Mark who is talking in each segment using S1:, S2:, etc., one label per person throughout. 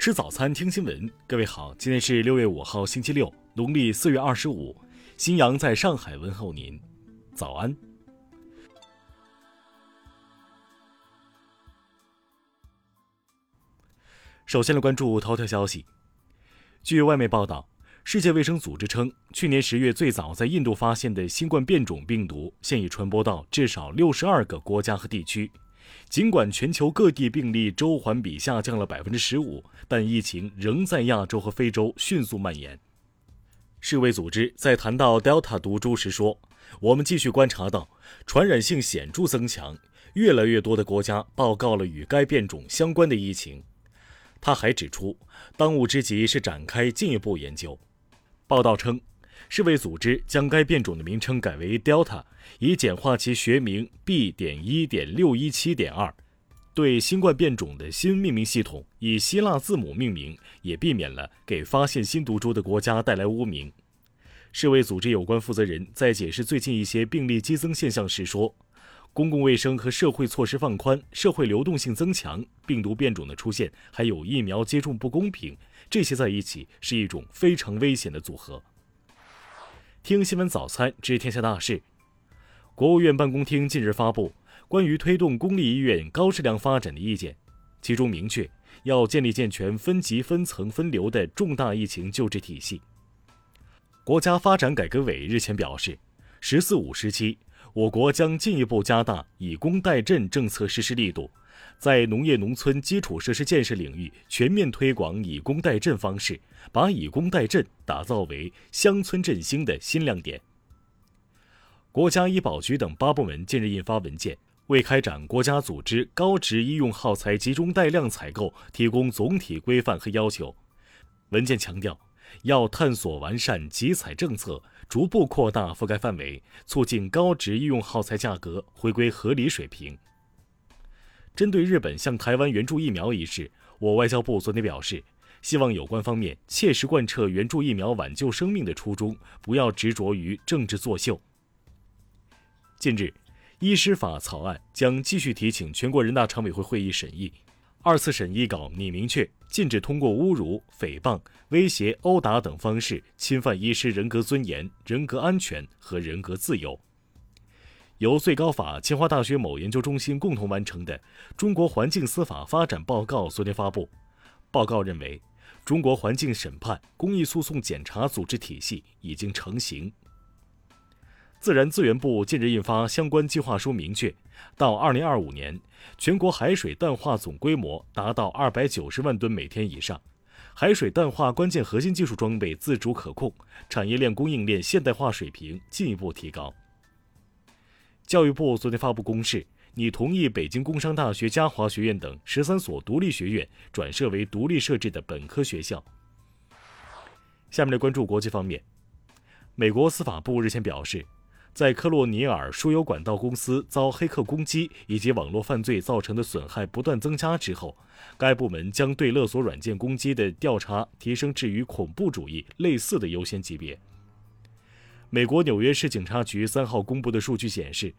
S1: 吃早餐，听新闻。各位好，今天是六月五号，星期六，农历四月二十五。新阳在上海问候您，早安。首先来关注头条消息。据外媒报道，世界卫生组织称，去年十月最早在印度发现的新冠变种病毒，现已传播到至少六十二个国家和地区。尽管全球各地病例周环比下降了百分之十五，但疫情仍在亚洲和非洲迅速蔓延。世卫组织在谈到 Delta 毒株时说：“我们继续观察到传染性显著增强，越来越多的国家报告了与该变种相关的疫情。”他还指出，当务之急是展开进一步研究。报道称。世卫组织将该变种的名称改为 Delta，以简化其学名 B. 点一点六一七点二。对新冠变种的新命名系统以希腊字母命名，也避免了给发现新毒株的国家带来污名。世卫组织有关负责人在解释最近一些病例激增现象时说：“公共卫生和社会措施放宽，社会流动性增强，病毒变种的出现，还有疫苗接种不公平，这些在一起是一种非常危险的组合。”听新闻早餐知天下大事。国务院办公厅近日发布关于推动公立医院高质量发展的意见，其中明确要建立健全分级分层分流的重大疫情救治体系。国家发展改革委日前表示，“十四五”时期，我国将进一步加大以工代赈政策实施力度。在农业农村基础设施建设领域全面推广以工代赈方式，把以工代赈打造为乡村振兴的新亮点。国家医保局等八部门近日印发文件，为开展国家组织高值医用耗材集中带量采购提供总体规范和要求。文件强调，要探索完善集采政策，逐步扩大覆盖范围，促进高值医用耗材价格回归合理水平。针对日本向台湾援助疫苗一事，我外交部昨天表示，希望有关方面切实贯彻援助疫苗挽救生命的初衷，不要执着于政治作秀。近日，医师法草案将继续提请全国人大常委会会议审议。二次审议稿拟明确禁止通过侮辱、诽谤、威胁、殴打等方式侵犯医师人格尊严、人格安全和人格自由。由最高法、清华大学某研究中心共同完成的《中国环境司法发展报告》昨天发布。报告认为，中国环境审判、公益诉讼检查组织体系已经成型。自然资源部近日印发相关计划书，明确到2025年，全国海水淡化总规模达到290万吨每天以上，海水淡化关键核心技术装备自主可控，产业链供应链现代化水平进一步提高。教育部昨天发布公示，拟同意北京工商大学嘉华学院等十三所独立学院转设为独立设置的本科学校。下面来关注国际方面，美国司法部日前表示，在科洛尼尔输油管道公司遭黑客攻击以及网络犯罪造成的损害不断增加之后，该部门将对勒索软件攻击的调查提升至与恐怖主义类似的优先级别。美国纽约市警察局三号公布的数据显示，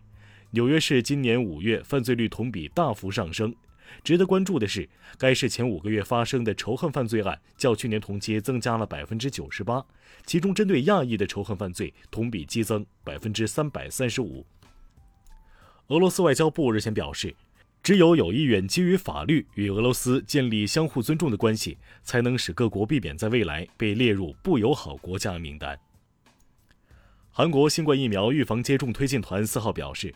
S1: 纽约市今年五月犯罪率同比大幅上升。值得关注的是，该市前五个月发生的仇恨犯罪案较去年同期增加了百分之九十八，其中针对亚裔的仇恨犯罪同比激增百分之三百三十五。俄罗斯外交部日前表示，只有有意愿基于法律与俄罗斯建立相互尊重的关系，才能使各国避免在未来被列入不友好国家名单。韩国新冠疫苗预防接种推进团四号表示，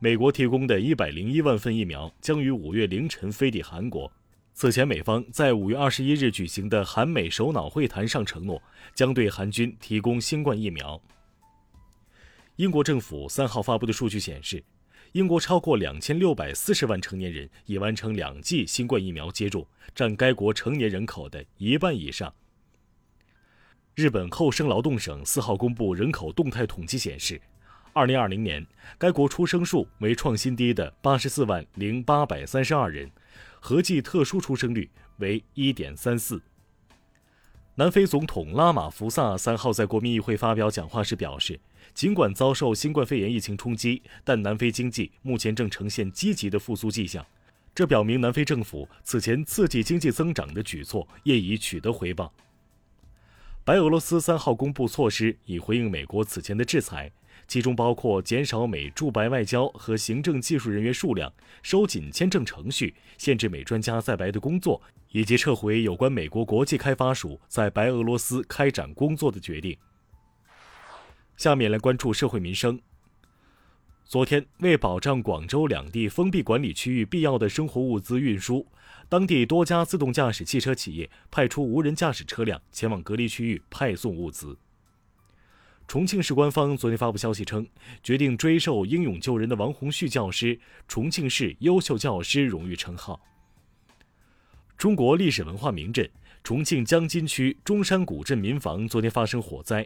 S1: 美国提供的一百零一万份疫苗将于五月凌晨飞抵韩国。此前，美方在五月二十一日举行的韩美首脑会谈上承诺，将对韩军提供新冠疫苗。英国政府三号发布的数据显示，英国超过两千六百四十万成年人已完成两剂新冠疫苗接种，占该国成年人口的一半以上。日本厚生劳动省四号公布人口动态统计显示，二零二零年该国出生数为创新低的八十四万零八百三十二人，合计特殊出生率为一点三四。南非总统拉马福萨三号在国民议会发表讲话时表示，尽管遭受新冠肺炎疫情冲击，但南非经济目前正呈现积极的复苏迹象。这表明南非政府此前刺激经济增长的举措业已取得回报。白俄罗斯三号公布措施，以回应美国此前的制裁，其中包括减少美驻白外交和行政技术人员数量、收紧签证程序、限制美专家在白的工作，以及撤回有关美国国际开发署在白俄罗斯开展工作的决定。下面来关注社会民生。昨天，为保障广州两地封闭管理区域必要的生活物资运输，当地多家自动驾驶汽车企业派出无人驾驶车辆前往隔离区域派送物资。重庆市官方昨天发布消息称，决定追授英勇救人的王洪旭教师重庆市优秀教师荣誉称号。中国历史文化名镇重庆江津区中山古镇民房昨天发生火灾。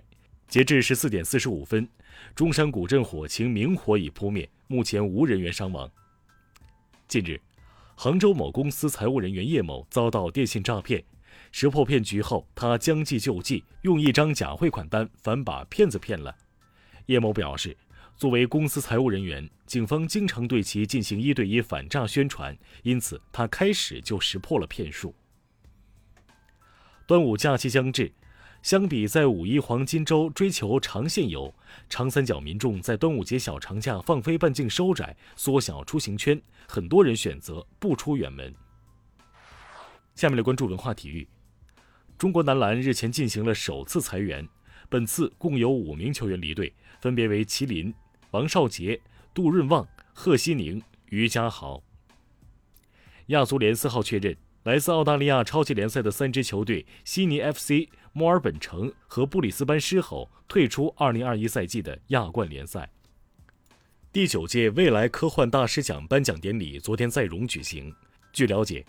S1: 截至十四点四十五分，中山古镇火情明火已扑灭，目前无人员伤亡。近日，杭州某公司财务人员叶某遭到电信诈骗，识破骗局后，他将计就计，用一张假汇款单反把骗子骗了。叶某表示，作为公司财务人员，警方经常对其进行一对一反诈宣传，因此他开始就识破了骗术。端午假期将至。相比在五一黄金周追求长线游，长三角民众在端午节小长假放飞半径收窄，缩小出行圈，很多人选择不出远门。下面来关注文化体育。中国男篮日前进行了首次裁员，本次共有五名球员离队，分别为麒麟、王少杰、杜润旺、贺西宁、于家豪。亚足联四号确认。来自澳大利亚超级联赛的三支球队悉尼 FC、墨尔本城和布里斯班狮吼退出2021赛季的亚冠联赛。第九届未来科幻大师奖颁奖典礼昨天在蓉举行。据了解，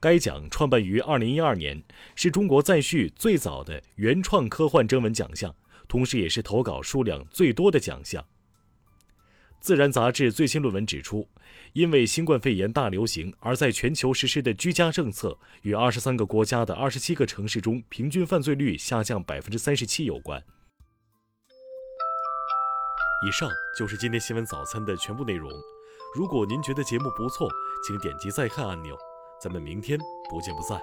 S1: 该奖创办于2012年，是中国在叙最早的原创科幻征文奖项，同时也是投稿数量最多的奖项。《自然》杂志最新论文指出，因为新冠肺炎大流行而在全球实施的居家政策与二十三个国家的二十七个城市中平均犯罪率下降百分之三十七有关。以上就是今天新闻早餐的全部内容。如果您觉得节目不错，请点击再看按钮。咱们明天不见不散。